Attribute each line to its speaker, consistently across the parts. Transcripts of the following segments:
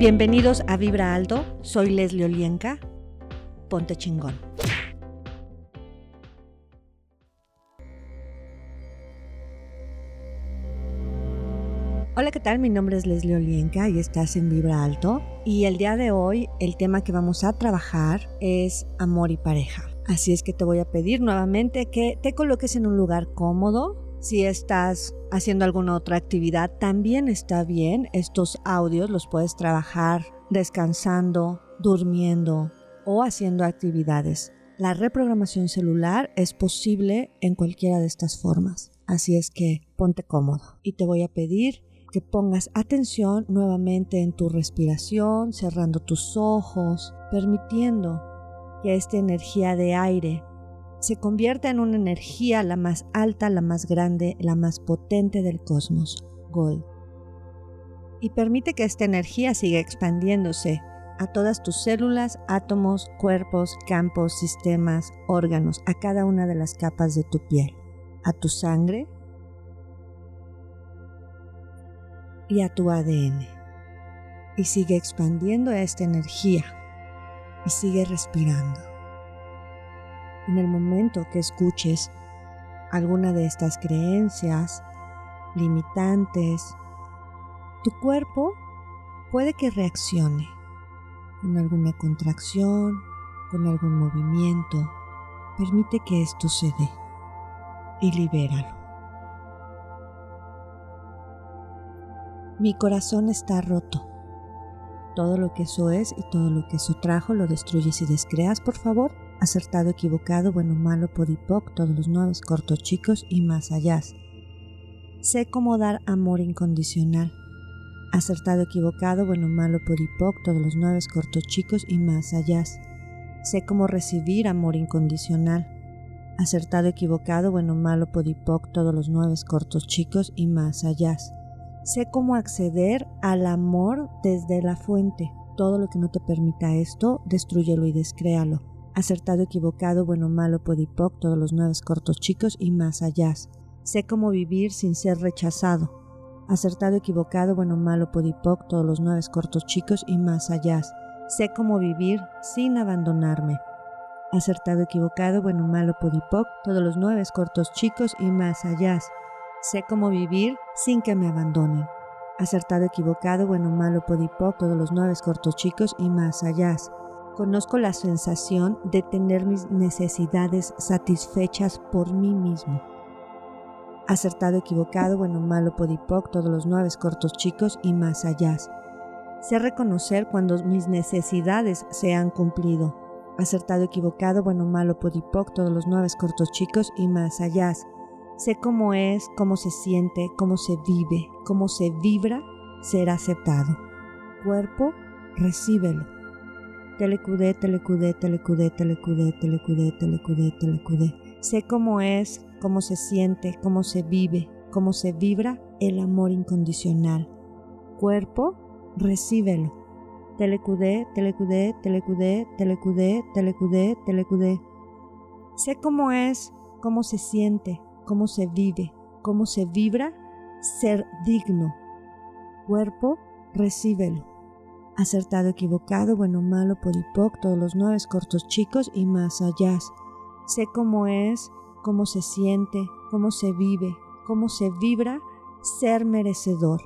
Speaker 1: Bienvenidos a Vibra Alto, soy Leslie Olienka. Ponte chingón. Hola, ¿qué tal? Mi nombre es Leslie Olienka y estás en Vibra Alto. Y el día de hoy el tema que vamos a trabajar es amor y pareja. Así es que te voy a pedir nuevamente que te coloques en un lugar cómodo, si estás haciendo alguna otra actividad, también está bien. Estos audios los puedes trabajar descansando, durmiendo o haciendo actividades. La reprogramación celular es posible en cualquiera de estas formas. Así es que ponte cómodo y te voy a pedir que pongas atención nuevamente en tu respiración, cerrando tus ojos, permitiendo que esta energía de aire se convierta en una energía la más alta, la más grande, la más potente del cosmos, Gold. Y permite que esta energía siga expandiéndose a todas tus células, átomos, cuerpos, campos, sistemas, órganos, a cada una de las capas de tu piel, a tu sangre y a tu ADN. Y sigue expandiendo esta energía y sigue respirando en el momento que escuches alguna de estas creencias limitantes, tu cuerpo puede que reaccione con alguna contracción, con algún movimiento. Permite que esto se dé y libéralo. Mi corazón está roto. Todo lo que eso es y todo lo que eso trajo lo destruyes y descreas, por favor acertado, equivocado, bueno, malo, podipoc, todos los nueve, cortos, chicos y más allá. Sé cómo dar amor incondicional. Acertado, equivocado, bueno, malo, podipoc, todos los nueve, cortos, chicos y más allá. Sé cómo recibir amor incondicional. Acertado, equivocado, bueno, malo, podipoc, todos los nueve, cortos, chicos y más allá. Sé cómo acceder al amor desde la fuente. Todo lo que no te permita esto, destruyelo y descréalo acertado, equivocado, bueno, malo, podipoc, todos los nueve cortos chicos y más allá. Sé cómo vivir sin ser rechazado. Acertado, equivocado, bueno, malo, podipoc, todos los nueve cortos chicos y más allá. Sé cómo vivir sin abandonarme. Acertado, equivocado, bueno, malo, podipoc, todos los nueve cortos chicos y más allá. Sé cómo vivir sin que me abandonen. Acertado, equivocado, bueno, malo, podipoc, todos los nueve cortos chicos y más allá. Conozco la sensación de tener mis necesidades satisfechas por mí mismo. Acertado, equivocado, bueno, malo, podipoc, todos los nueve cortos chicos y más allá. Sé reconocer cuando mis necesidades se han cumplido. Acertado, equivocado, bueno, malo, podipoc, todos los nueve cortos chicos y más allá. Sé cómo es, cómo se siente, cómo se vive, cómo se vibra ser aceptado. Cuerpo, recíbelo telecudé, telecudé, telecudé, telecudé, telecudé, telecudé, telecudé. Sé cómo es, cómo se siente, cómo se vive, cómo se vibra el amor incondicional. Cuerpo, recíbelo. Telecudé, telecudé, telecudé, telecudé, telecudé, telecudé. Sé cómo es, cómo se siente, cómo se vive, cómo se vibra ser digno. Cuerpo, recíbelo acertado, equivocado, bueno, malo, podipoc, todos los nueve cortos chicos y más allá. Sé cómo es, cómo se siente, cómo se vive, cómo se vibra ser merecedor.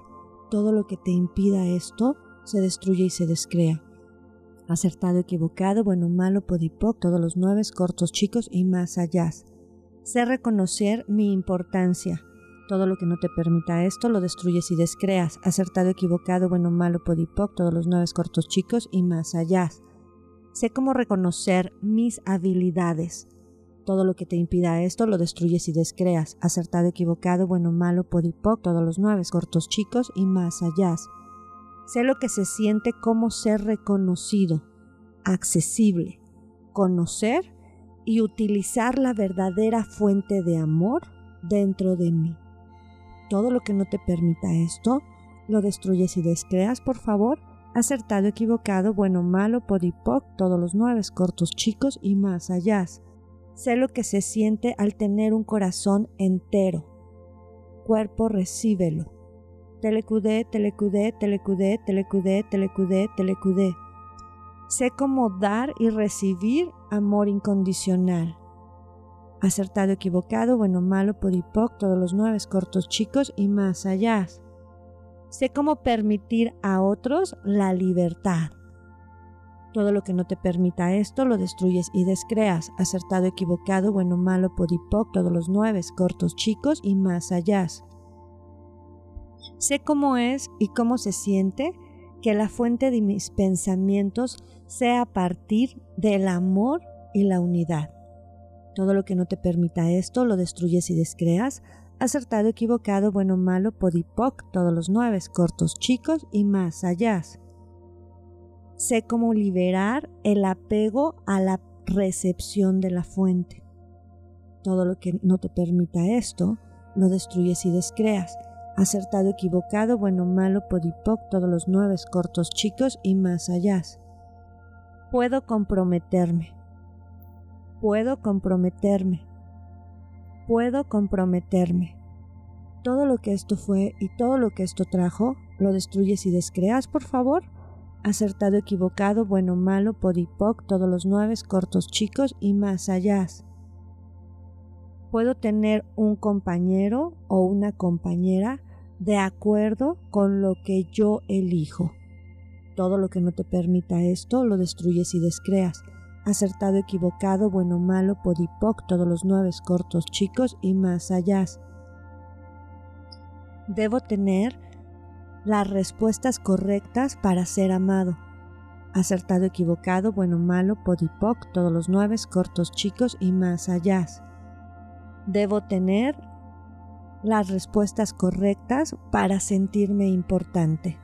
Speaker 1: Todo lo que te impida esto se destruye y se descrea. Acertado, equivocado, bueno, malo, podipoc, todos los nueve cortos chicos y más allá. Sé reconocer mi importancia, todo lo que no te permita esto lo destruyes y descreas. Acertado, equivocado, bueno, malo, podipoc, todos los nueve cortos chicos y más allá. Sé cómo reconocer mis habilidades. Todo lo que te impida esto lo destruyes y descreas. Acertado, equivocado, bueno, malo, podipoc, todos los nueve cortos chicos y más allá. Sé lo que se siente como ser reconocido, accesible, conocer y utilizar la verdadera fuente de amor dentro de mí todo lo que no te permita esto, lo destruyes y descreas, por favor. Acertado, equivocado, bueno, malo, podipoc, todos los nueve cortos chicos y más allá. Sé lo que se siente al tener un corazón entero. Cuerpo, recíbelo. Telecudé, telecudé, telecudé, telecudé, telecudé, telecudé. Sé cómo dar y recibir amor incondicional. Acertado, equivocado, bueno, malo, podipoc, todos los nueve cortos chicos y más allá. Sé cómo permitir a otros la libertad. Todo lo que no te permita esto lo destruyes y descreas. Acertado, equivocado, bueno, malo, podipoc, todos los nueve cortos chicos y más allá. Sé cómo es y cómo se siente que la fuente de mis pensamientos sea a partir del amor y la unidad. Todo lo que no te permita esto lo destruyes y descreas. Acertado, equivocado, bueno, malo, podipoc, todos los nueve, cortos, chicos y más allá. Sé cómo liberar el apego a la recepción de la fuente. Todo lo que no te permita esto lo destruyes y descreas acertado, equivocado, bueno, malo, podipoc, todos los nueve cortos chicos y más allá. Puedo comprometerme. Puedo comprometerme. Puedo comprometerme. Todo lo que esto fue y todo lo que esto trajo, lo destruyes y descreas, por favor. Acertado, equivocado, bueno, malo, podipoc, todos los nueve cortos chicos y más allá puedo tener un compañero o una compañera de acuerdo con lo que yo elijo. Todo lo que no te permita esto lo destruyes y descreas. Acertado, equivocado, bueno, malo, podipoc, todos los nueve cortos chicos y más allá. Debo tener las respuestas correctas para ser amado. Acertado, equivocado, bueno, malo, podipoc, todos los nueve cortos chicos y más allá. Debo tener las respuestas correctas para sentirme importante.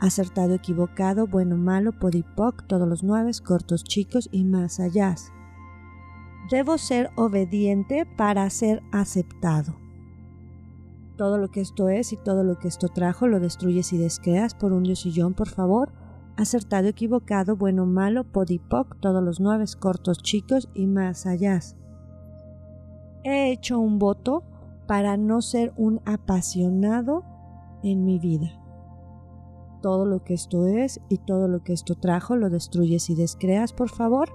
Speaker 1: Acertado, equivocado, bueno, malo, podipoc, todos los nueve, cortos, chicos y más allá. Debo ser obediente para ser aceptado. Todo lo que esto es y todo lo que esto trajo lo destruyes y descreas por un diosillón, por favor. Acertado, equivocado, bueno, malo, podipoc, todos los nueve, cortos, chicos y más allá. He hecho un voto para no ser un apasionado en mi vida. Todo lo que esto es y todo lo que esto trajo lo destruyes y descreas, por favor.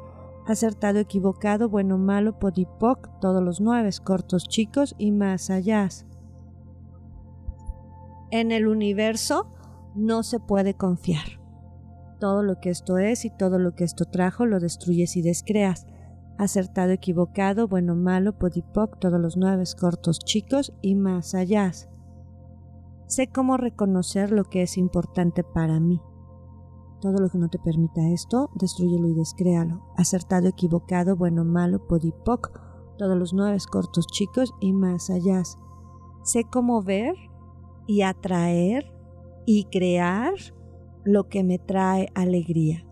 Speaker 1: Acertado, equivocado, bueno, malo, podipoc, todos los nueve, cortos, chicos y más allá. En el universo no se puede confiar. Todo lo que esto es y todo lo que esto trajo lo destruyes y descreas acertado, equivocado, bueno, malo, podipoc, todos los nueve cortos chicos y más allá. Sé cómo reconocer lo que es importante para mí. Todo lo que no te permita esto, destruyelo y descréalo. Acertado, equivocado, bueno, malo, podipoc, todos los nueve cortos chicos y más allá. Sé cómo ver y atraer y crear lo que me trae alegría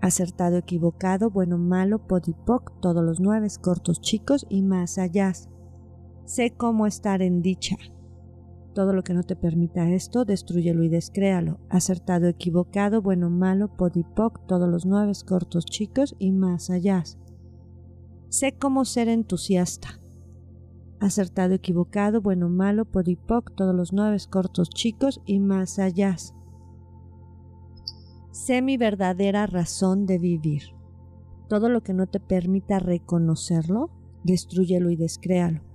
Speaker 1: acertado, equivocado, bueno, malo, podipoc, todos los nueve, cortos, chicos y más allá. Sé cómo estar en dicha. Todo lo que no te permita esto, destruyelo y descréalo. Acertado, equivocado, bueno, malo, podipoc, todos los nueve, cortos, chicos y más allá. Sé cómo ser entusiasta. Acertado, equivocado, bueno, malo, podipoc, todos los nueve, cortos, chicos y más allá sé mi verdadera razón de vivir. Todo lo que no te permita reconocerlo, destruyelo y descréalo.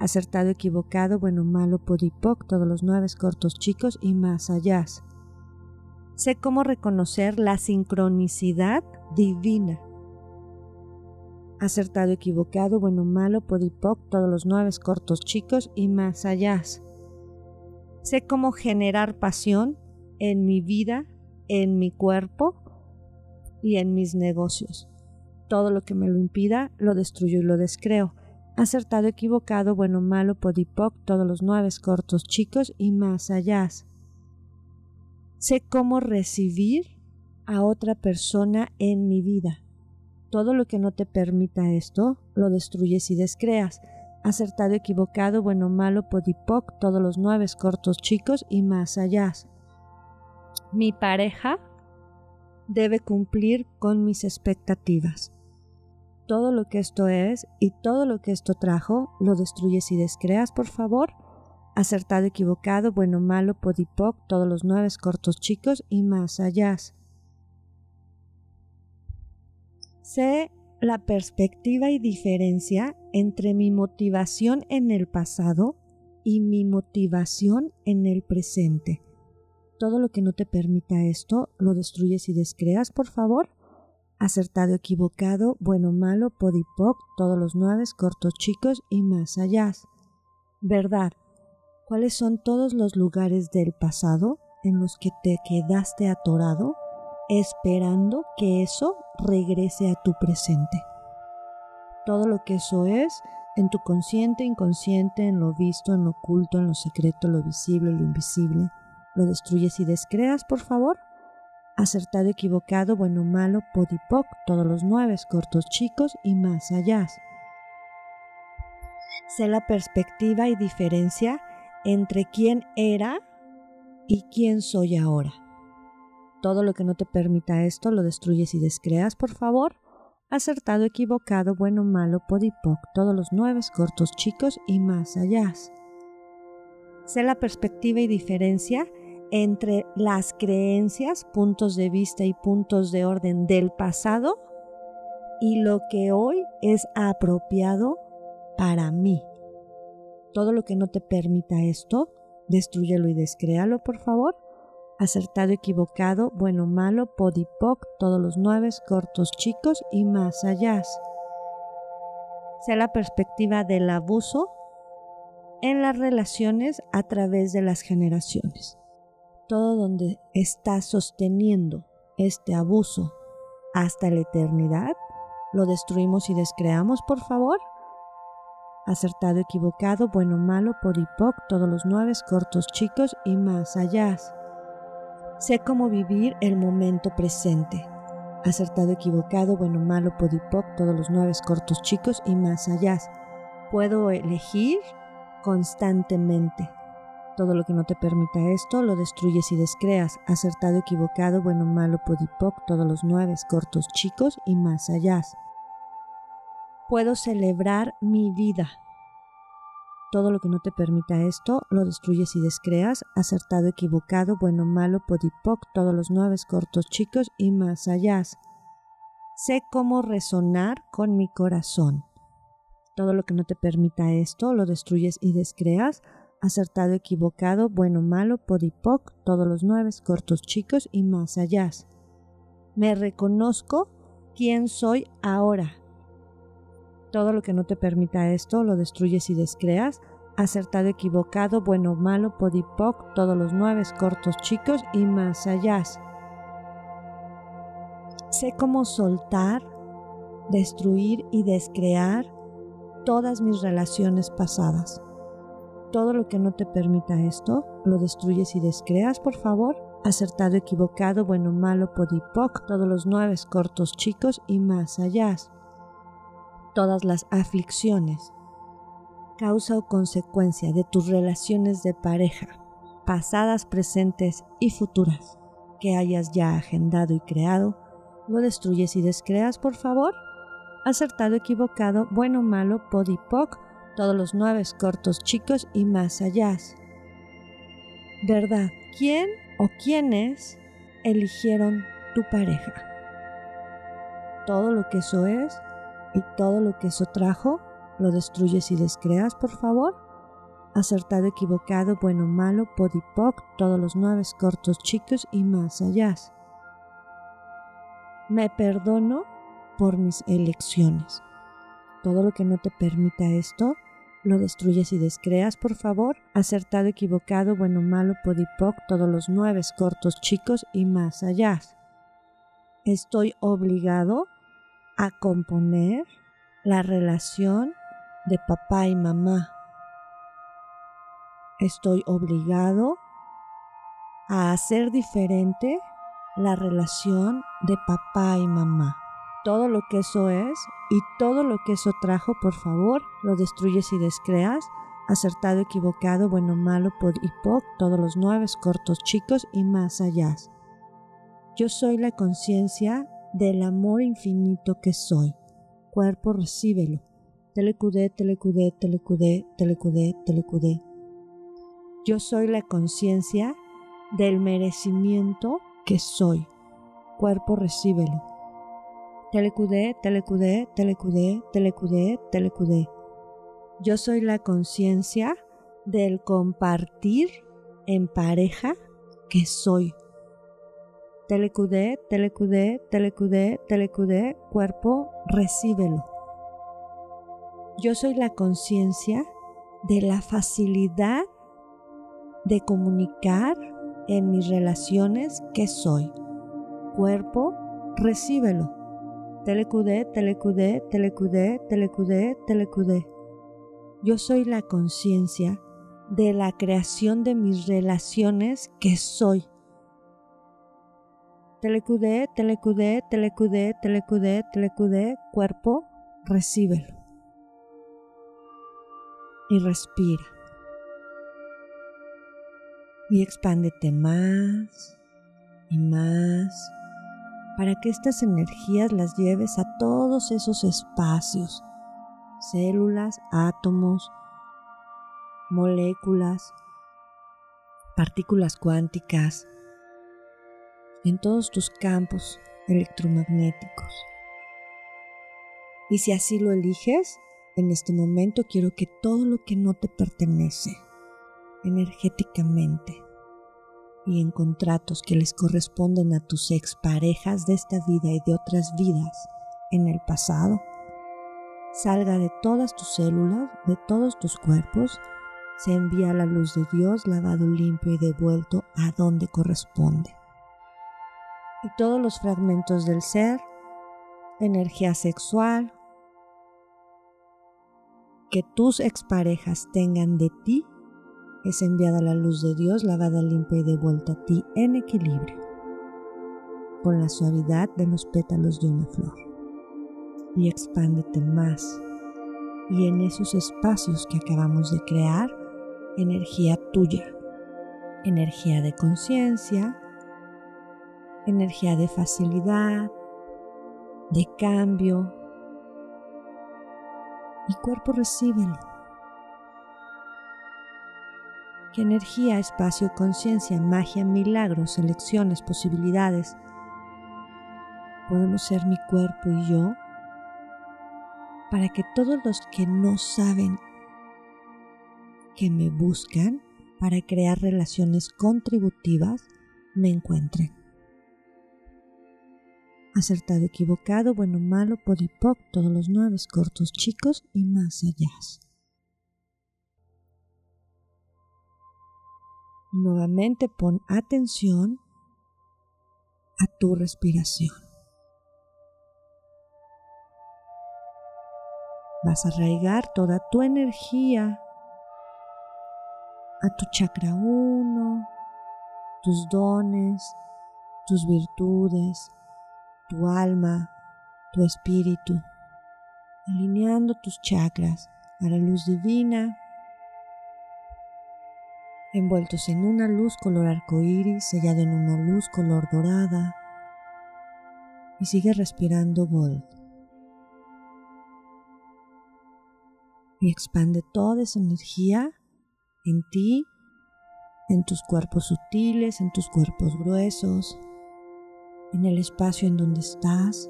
Speaker 1: Acertado, equivocado, bueno, malo, podipoc, todos los nueve cortos chicos y más allá. Sé cómo reconocer la sincronicidad divina. Acertado, equivocado, bueno, malo, podipoc, todos los nueve cortos chicos y más allá. Sé cómo generar pasión en mi vida en mi cuerpo y en mis negocios. Todo lo que me lo impida, lo destruyo y lo descreo. Acertado, equivocado, bueno, malo, podipoc, todos los nueve cortos chicos y más allá. Sé cómo recibir a otra persona en mi vida. Todo lo que no te permita esto, lo destruyes y descreas. Acertado, equivocado, bueno, malo, podipoc, todos los nueve cortos chicos y más allá mi pareja debe cumplir con mis expectativas. Todo lo que esto es y todo lo que esto trajo, lo destruyes y descreas, por favor. acertado, equivocado, bueno, malo, podipoc, todos los nueve cortos chicos y más allá. Sé la perspectiva y diferencia entre mi motivación en el pasado y mi motivación en el presente. Todo lo que no te permita esto, lo destruyes y descreas, por favor. Acertado, equivocado, bueno, malo, podipoc, todos los nueve, cortos, chicos y más allá. Verdad. ¿Cuáles son todos los lugares del pasado en los que te quedaste atorado esperando que eso regrese a tu presente? Todo lo que eso es en tu consciente, inconsciente, en lo visto, en lo oculto, en lo secreto, lo visible, lo invisible. ¿Lo destruyes y descreas, por favor? Acertado, equivocado, bueno, malo, podipoc, todos los nueve, cortos, chicos y más allá. Sé la perspectiva y diferencia entre quién era y quién soy ahora. Todo lo que no te permita esto lo destruyes y descreas, por favor. Acertado, equivocado, bueno, malo, podipoc, todos los nueve, cortos, chicos y más allá. Sé la perspectiva y diferencia entre las creencias, puntos de vista y puntos de orden del pasado y lo que hoy es apropiado para mí. Todo lo que no te permita esto, destruyelo y descréalo, por favor. Acertado, equivocado, bueno, malo, podipoc, todos los nueve, cortos, chicos y más allá. Sea la perspectiva del abuso en las relaciones a través de las generaciones todo donde está sosteniendo este abuso hasta la eternidad, lo destruimos y descreamos, por favor. Acertado, equivocado, bueno, malo, podipoc, todos los nueve, cortos, chicos y más allá. Sé cómo vivir el momento presente. Acertado, equivocado, bueno, malo, podipoc, todos los nueve, cortos, chicos y más allá. Puedo elegir constantemente todo lo que no te permita esto lo destruyes y descreas. Acertado, equivocado, bueno, malo, podipoc, todos los nueve, cortos, chicos y más allá. Puedo celebrar mi vida. Todo lo que no te permita esto lo destruyes y descreas. Acertado, equivocado, bueno, malo, podipoc, todos los nueve, cortos, chicos y más allá. Sé cómo resonar con mi corazón. Todo lo que no te permita esto lo destruyes y descreas acertado, equivocado, bueno, malo, podipoc, todos los nueve, cortos, chicos y más allá. Me reconozco quién soy ahora. Todo lo que no te permita esto lo destruyes y descreas. Acertado, equivocado, bueno, malo, podipoc, todos los nueve, cortos, chicos y más allá. Sé cómo soltar, destruir y descrear todas mis relaciones pasadas todo lo que no te permita esto, lo destruyes y descreas, por favor. Acertado, equivocado, bueno, malo, podipoc, todos los nueve cortos chicos y más allá. Todas las aflicciones, causa o consecuencia de tus relaciones de pareja, pasadas, presentes y futuras, que hayas ya agendado y creado, lo destruyes y descreas, por favor. Acertado, equivocado, bueno, malo, podipoc, todos los nueve cortos chicos y más allá. ¿Verdad? ¿Quién o quiénes eligieron tu pareja? Todo lo que eso es y todo lo que eso trajo, lo destruyes y descreas, por favor. Acertado, equivocado, bueno, malo, podipoc, todos los nueve cortos chicos y más allá. Me perdono por mis elecciones. Todo lo que no te permita esto, lo destruyes y descreas, por favor. Acertado, equivocado, bueno, malo, podipoc, todos los nueve cortos, chicos y más allá. Estoy obligado a componer la relación de papá y mamá. Estoy obligado a hacer diferente la relación de papá y mamá todo lo que eso es y todo lo que eso trajo, por favor, lo destruyes y descreas. Acertado, equivocado, bueno, malo, pod y poc, todos los nueve, cortos, chicos y más allá. Yo soy la conciencia del amor infinito que soy. Cuerpo, recíbelo. Telecudé, telecudé, telecudé, telecudé, telecudé. Yo soy la conciencia del merecimiento que soy. Cuerpo, recíbelo. Telecudé, telecudé, telecudé, telecudé, telecudé. Yo soy la conciencia del compartir en pareja que soy. Telecudé, telecudé, telecudé, telecudé, cuerpo, recíbelo. Yo soy la conciencia de la facilidad de comunicar en mis relaciones que soy. Cuerpo, recíbelo. Telecudé, telecudé, telecudé, telecudé, telecudé. Yo soy la conciencia de la creación de mis relaciones que soy. Telecudé, telecudé, telecudé, telecudé, telecudé, cuerpo, recíbelo. Y respira. Y expándete más y más para que estas energías las lleves a todos esos espacios, células, átomos, moléculas, partículas cuánticas, en todos tus campos electromagnéticos. Y si así lo eliges, en este momento quiero que todo lo que no te pertenece energéticamente y en contratos que les corresponden a tus exparejas de esta vida y de otras vidas en el pasado, salga de todas tus células, de todos tus cuerpos, se envía la luz de Dios lavado limpio y devuelto a donde corresponde. Y todos los fragmentos del ser, energía sexual, que tus exparejas tengan de ti, es enviada la luz de Dios, lavada limpia y devuelta a ti en equilibrio, con la suavidad de los pétalos de una flor. Y expándete más. Y en esos espacios que acabamos de crear, energía tuya, energía de conciencia, energía de facilidad, de cambio. Mi cuerpo recíbelo. ¿Qué energía, espacio, conciencia, magia, milagros, elecciones, posibilidades? Podemos ser mi cuerpo y yo para que todos los que no saben que me buscan para crear relaciones contributivas me encuentren acertado, equivocado, bueno, malo, podipoc, todos los nueve cortos, chicos y más allá. Nuevamente pon atención a tu respiración. Vas a arraigar toda tu energía a tu chakra 1, tus dones, tus virtudes, tu alma, tu espíritu, alineando tus chakras a la luz divina, envueltos en una luz color arcoíris, sellado en una luz color dorada, y sigue respirando Gold. Y expande toda esa energía en ti, en tus cuerpos sutiles, en tus cuerpos gruesos, en el espacio en donde estás,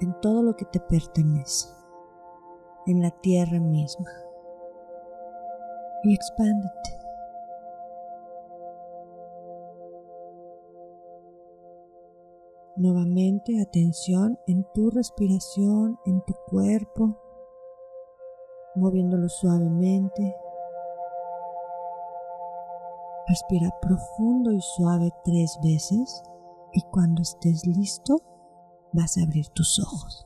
Speaker 1: en todo lo que te pertenece, en la tierra misma. Y expándete. Nuevamente atención en tu respiración, en tu cuerpo, moviéndolo suavemente. Respira profundo y suave tres veces y cuando estés listo vas a abrir tus ojos.